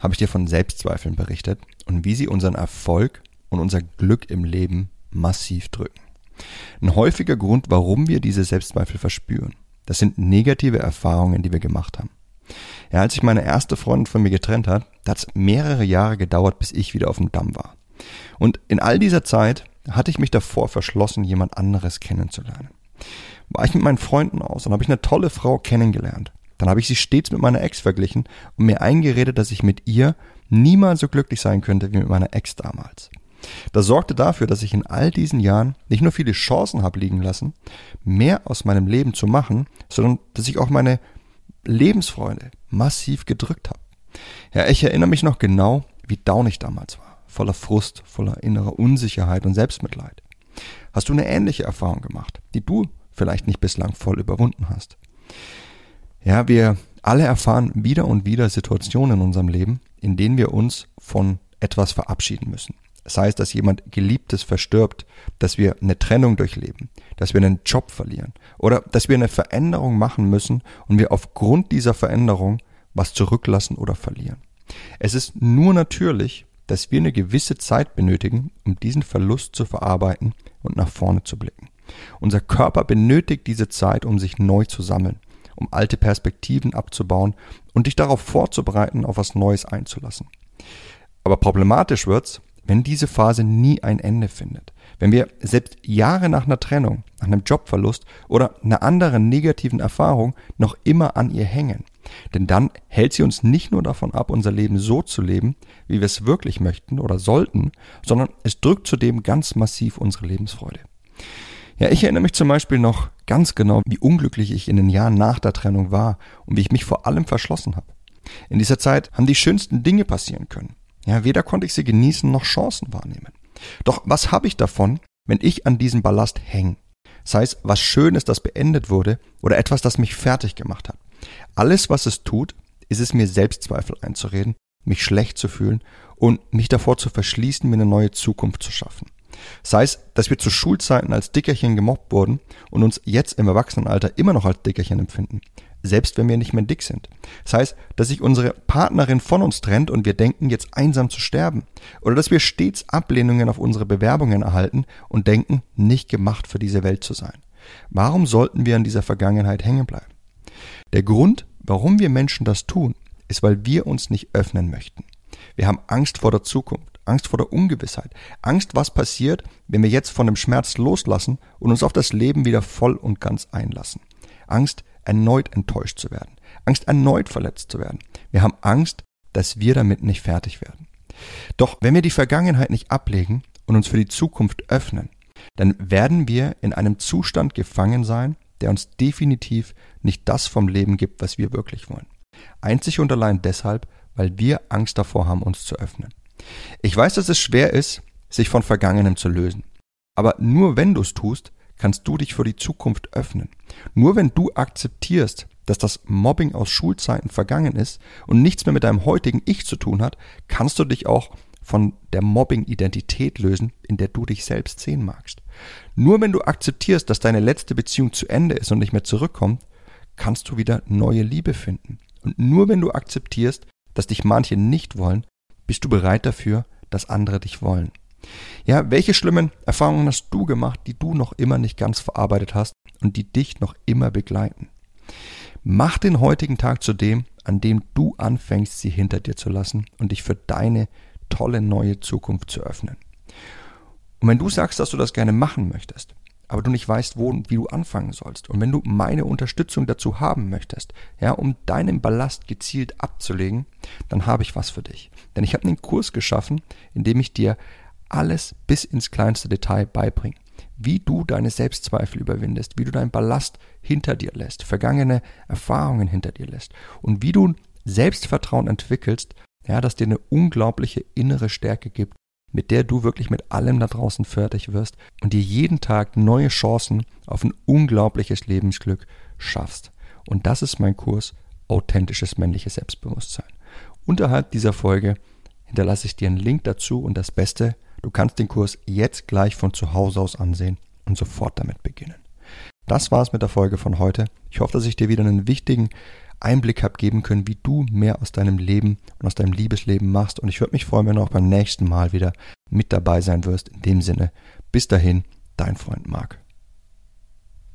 habe ich dir von Selbstzweifeln berichtet und wie sie unseren Erfolg und unser Glück im Leben massiv drücken. Ein häufiger Grund, warum wir diese Selbstzweifel verspüren, das sind negative Erfahrungen, die wir gemacht haben. Ja, als sich meine erste Freundin von mir getrennt hat, hat es mehrere Jahre gedauert, bis ich wieder auf dem Damm war. Und in all dieser Zeit hatte ich mich davor verschlossen, jemand anderes kennenzulernen. War ich mit meinen Freunden aus und habe ich eine tolle Frau kennengelernt. Dann habe ich sie stets mit meiner Ex verglichen und mir eingeredet, dass ich mit ihr niemals so glücklich sein könnte wie mit meiner Ex damals. Das sorgte dafür, dass ich in all diesen Jahren nicht nur viele Chancen habe liegen lassen, mehr aus meinem Leben zu machen, sondern dass ich auch meine Lebensfreude massiv gedrückt habe. Ja, ich erinnere mich noch genau, wie down ich damals war. Voller Frust, voller innerer Unsicherheit und Selbstmitleid. Hast du eine ähnliche Erfahrung gemacht, die du vielleicht nicht bislang voll überwunden hast? Ja, wir alle erfahren wieder und wieder Situationen in unserem Leben, in denen wir uns von etwas verabschieden müssen. Das heißt, dass jemand Geliebtes verstirbt, dass wir eine Trennung durchleben, dass wir einen Job verlieren oder dass wir eine Veränderung machen müssen und wir aufgrund dieser Veränderung was zurücklassen oder verlieren. Es ist nur natürlich, dass wir eine gewisse Zeit benötigen, um diesen Verlust zu verarbeiten und nach vorne zu blicken. Unser Körper benötigt diese Zeit, um sich neu zu sammeln, um alte Perspektiven abzubauen und dich darauf vorzubereiten, auf was Neues einzulassen. Aber problematisch wird's, wenn diese Phase nie ein Ende findet, wenn wir selbst Jahre nach einer Trennung, nach einem Jobverlust oder einer anderen negativen Erfahrung noch immer an ihr hängen. Denn dann hält sie uns nicht nur davon ab, unser Leben so zu leben, wie wir es wirklich möchten oder sollten, sondern es drückt zudem ganz massiv unsere Lebensfreude. Ja, ich erinnere mich zum Beispiel noch ganz genau, wie unglücklich ich in den Jahren nach der Trennung war und wie ich mich vor allem verschlossen habe. In dieser Zeit haben die schönsten Dinge passieren können. Ja, weder konnte ich sie genießen noch Chancen wahrnehmen. Doch was habe ich davon, wenn ich an diesem Ballast hänge? Sei es was Schönes, das beendet wurde, oder etwas, das mich fertig gemacht hat. Alles, was es tut, ist es mir Selbstzweifel einzureden, mich schlecht zu fühlen und mich davor zu verschließen, mir eine neue Zukunft zu schaffen. Sei es, dass wir zu Schulzeiten als Dickerchen gemobbt wurden und uns jetzt im Erwachsenenalter immer noch als Dickerchen empfinden selbst wenn wir nicht mehr dick sind. Das heißt, dass sich unsere Partnerin von uns trennt und wir denken, jetzt einsam zu sterben. Oder dass wir stets Ablehnungen auf unsere Bewerbungen erhalten und denken, nicht gemacht für diese Welt zu sein. Warum sollten wir an dieser Vergangenheit hängen bleiben? Der Grund, warum wir Menschen das tun, ist, weil wir uns nicht öffnen möchten. Wir haben Angst vor der Zukunft, Angst vor der Ungewissheit, Angst, was passiert, wenn wir jetzt von dem Schmerz loslassen und uns auf das Leben wieder voll und ganz einlassen. Angst, erneut enttäuscht zu werden, Angst erneut verletzt zu werden. Wir haben Angst, dass wir damit nicht fertig werden. Doch wenn wir die Vergangenheit nicht ablegen und uns für die Zukunft öffnen, dann werden wir in einem Zustand gefangen sein, der uns definitiv nicht das vom Leben gibt, was wir wirklich wollen. Einzig und allein deshalb, weil wir Angst davor haben, uns zu öffnen. Ich weiß, dass es schwer ist, sich von Vergangenem zu lösen. Aber nur wenn du es tust, kannst du dich für die Zukunft öffnen. Nur wenn du akzeptierst, dass das Mobbing aus Schulzeiten vergangen ist und nichts mehr mit deinem heutigen Ich zu tun hat, kannst du dich auch von der Mobbing-Identität lösen, in der du dich selbst sehen magst. Nur wenn du akzeptierst, dass deine letzte Beziehung zu Ende ist und nicht mehr zurückkommt, kannst du wieder neue Liebe finden. Und nur wenn du akzeptierst, dass dich manche nicht wollen, bist du bereit dafür, dass andere dich wollen. Ja, welche schlimmen Erfahrungen hast du gemacht, die du noch immer nicht ganz verarbeitet hast und die dich noch immer begleiten? Mach den heutigen Tag zu dem, an dem du anfängst, sie hinter dir zu lassen und dich für deine tolle neue Zukunft zu öffnen. Und wenn du sagst, dass du das gerne machen möchtest, aber du nicht weißt, wo und wie du anfangen sollst. Und wenn du meine Unterstützung dazu haben möchtest, ja, um deinen Ballast gezielt abzulegen, dann habe ich was für dich. Denn ich habe einen Kurs geschaffen, in dem ich dir alles bis ins kleinste Detail beibringe. Wie du deine Selbstzweifel überwindest, wie du deinen Ballast hinter dir lässt, vergangene Erfahrungen hinter dir lässt und wie du Selbstvertrauen entwickelst, ja, das dir eine unglaubliche innere Stärke gibt, mit der du wirklich mit allem da draußen fertig wirst und dir jeden Tag neue Chancen auf ein unglaubliches Lebensglück schaffst. Und das ist mein Kurs Authentisches männliches Selbstbewusstsein. Unterhalb dieser Folge hinterlasse ich dir einen Link dazu und das Beste, du kannst den Kurs jetzt gleich von zu Hause aus ansehen und sofort damit beginnen. Das war's mit der Folge von heute. Ich hoffe, dass ich dir wieder einen wichtigen Einblick habe geben können, wie du mehr aus deinem Leben und aus deinem Liebesleben machst. Und ich würde mich freuen, wenn du auch beim nächsten Mal wieder mit dabei sein wirst. In dem Sinne, bis dahin, dein Freund Marc.